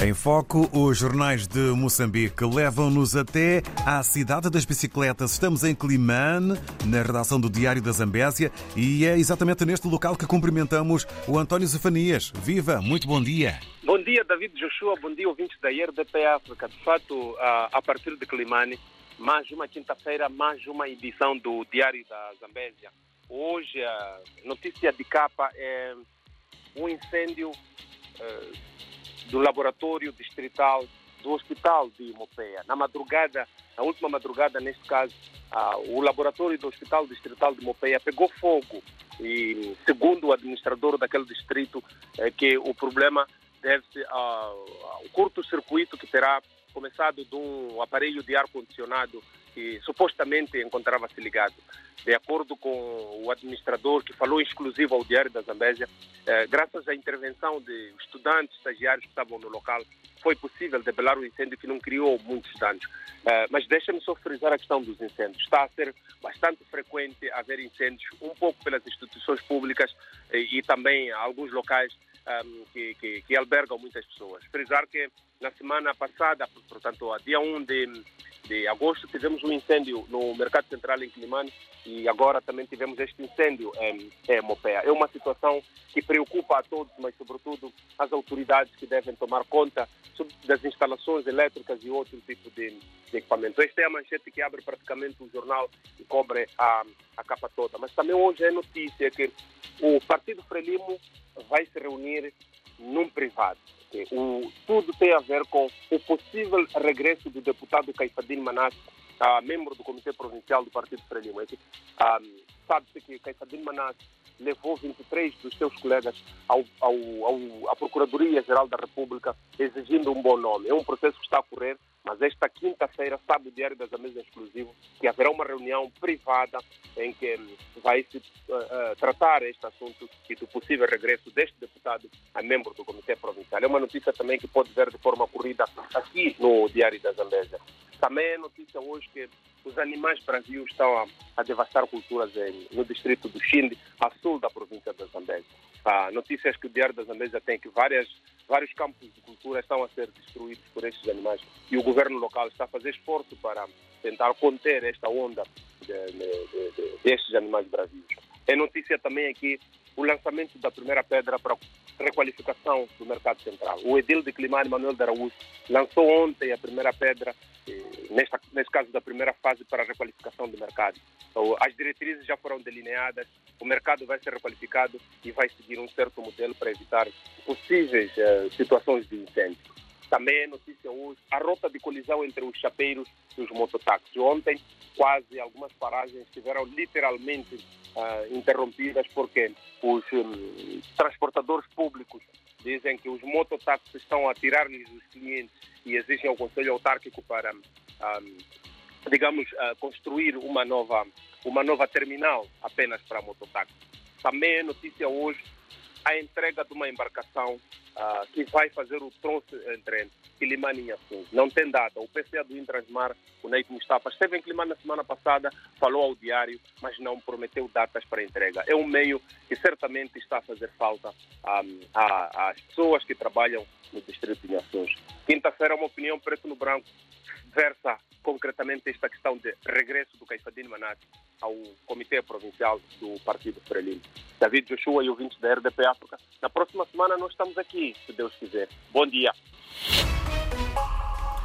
Em foco, os jornais de Moçambique levam-nos até à cidade das bicicletas. Estamos em Climane, na redação do Diário da Zambésia, e é exatamente neste local que cumprimentamos o António Zefanias. Viva, muito bom dia. Bom dia, David Joshua, bom dia, ouvintes da RDP África. De fato, a partir de Climane, mais uma quinta-feira, mais uma edição do Diário da Zambésia. Hoje, a notícia de capa é um incêndio eh, do laboratório distrital do hospital de Mopeia. Na madrugada, na última madrugada, neste caso, o laboratório do hospital distrital de Mopeia pegou fogo e, segundo o administrador daquele distrito, é que o problema deve-se ao curto-circuito que terá começado de um aparelho de ar-condicionado que supostamente encontrava-se ligado. De acordo com o administrador, que falou exclusivo ao Diário da Zambésia, eh, graças à intervenção de estudantes, estagiários que estavam no local, foi possível debelar o incêndio que não criou muitos danos. Eh, mas deixa-me só frisar a questão dos incêndios. Está a ser bastante frequente haver incêndios, um pouco pelas instituições públicas eh, e também alguns locais um, que, que, que, albergam muitas pessoas. Frisar que na semana passada, portanto, a dia 1 de de agosto tivemos um incêndio no Mercado Central em Climane e agora também tivemos este incêndio em, em Mopea. É uma situação que preocupa a todos, mas sobretudo as autoridades que devem tomar conta das instalações elétricas e outro tipo de, de equipamento. Esta é a manchete que abre praticamente o jornal e cobre a, a capa toda. Mas também hoje é notícia que o Partido Frelimo vai se reunir num privado. O, tudo tem a ver com o possível regresso do deputado Caifadine Manasse, uh, membro do Comitê Provincial do Partido Frelimo. Um, Sabe-se que Caifadine Manasse levou 23 dos seus colegas ao, ao, ao, à Procuradoria-Geral da República exigindo um bom nome. É um processo que está a correr, mas esta quinta-feira, sabe o Diário das Amês exclusivo, que haverá uma reunião privada em que hum, vai se uh, tratar este assunto e do possível regresso deste deputado a membro do Comitê Provincial. É uma notícia também que pode ver de forma corrida aqui no Diário da Zambésia. Também é notícia hoje que os animais Brasil estão a, a devastar culturas em, no distrito do Xinde, a sul da província da Zambésia. Ah, notícias que o Diário da Zambésia tem que várias, vários campos de cultura estão a ser destruídos por estes animais e o governo local está a fazer esforço para tentar conter esta onda de, de, de, destes animais brasileiros. É notícia também aqui o lançamento da primeira pedra para requalificação do mercado central. O edil de Climane, Manuel de Araújo, lançou ontem a primeira pedra, eh, nesta, neste caso da primeira fase para a requalificação do mercado. Então, as diretrizes já foram delineadas, o mercado vai ser requalificado e vai seguir um certo modelo para evitar possíveis uh, situações de incêndio. Também é notícia hoje a rota de colisão entre os chapeiros e os mototáxis. Ontem, quase algumas paragens estiveram literalmente uh, interrompidas porque os um, transportadores públicos dizem que os mototáxis estão a tirar-lhes os clientes e exigem ao Conselho Autárquico para, um, digamos, uh, construir uma nova, uma nova terminal apenas para mototáxis. Também é notícia hoje a entrega de uma embarcação uh, que vai fazer o troço entre Quilimane e Assunção. Não tem data. O PCA do Intransmar, o Neito Mustafa, esteve em Quilimane na semana passada, falou ao diário, mas não prometeu datas para entrega. É um meio que certamente está a fazer falta às pessoas que trabalham no distrito de Ações. Quinta-feira, uma opinião preto no branco versa concretamente esta questão de regresso do Caifadine Manat ao Comitê Provincial do Partido Frelimo. David Joshua e ouvintes da RDP África, na próxima semana nós estamos aqui, se Deus quiser. Bom dia. Bye.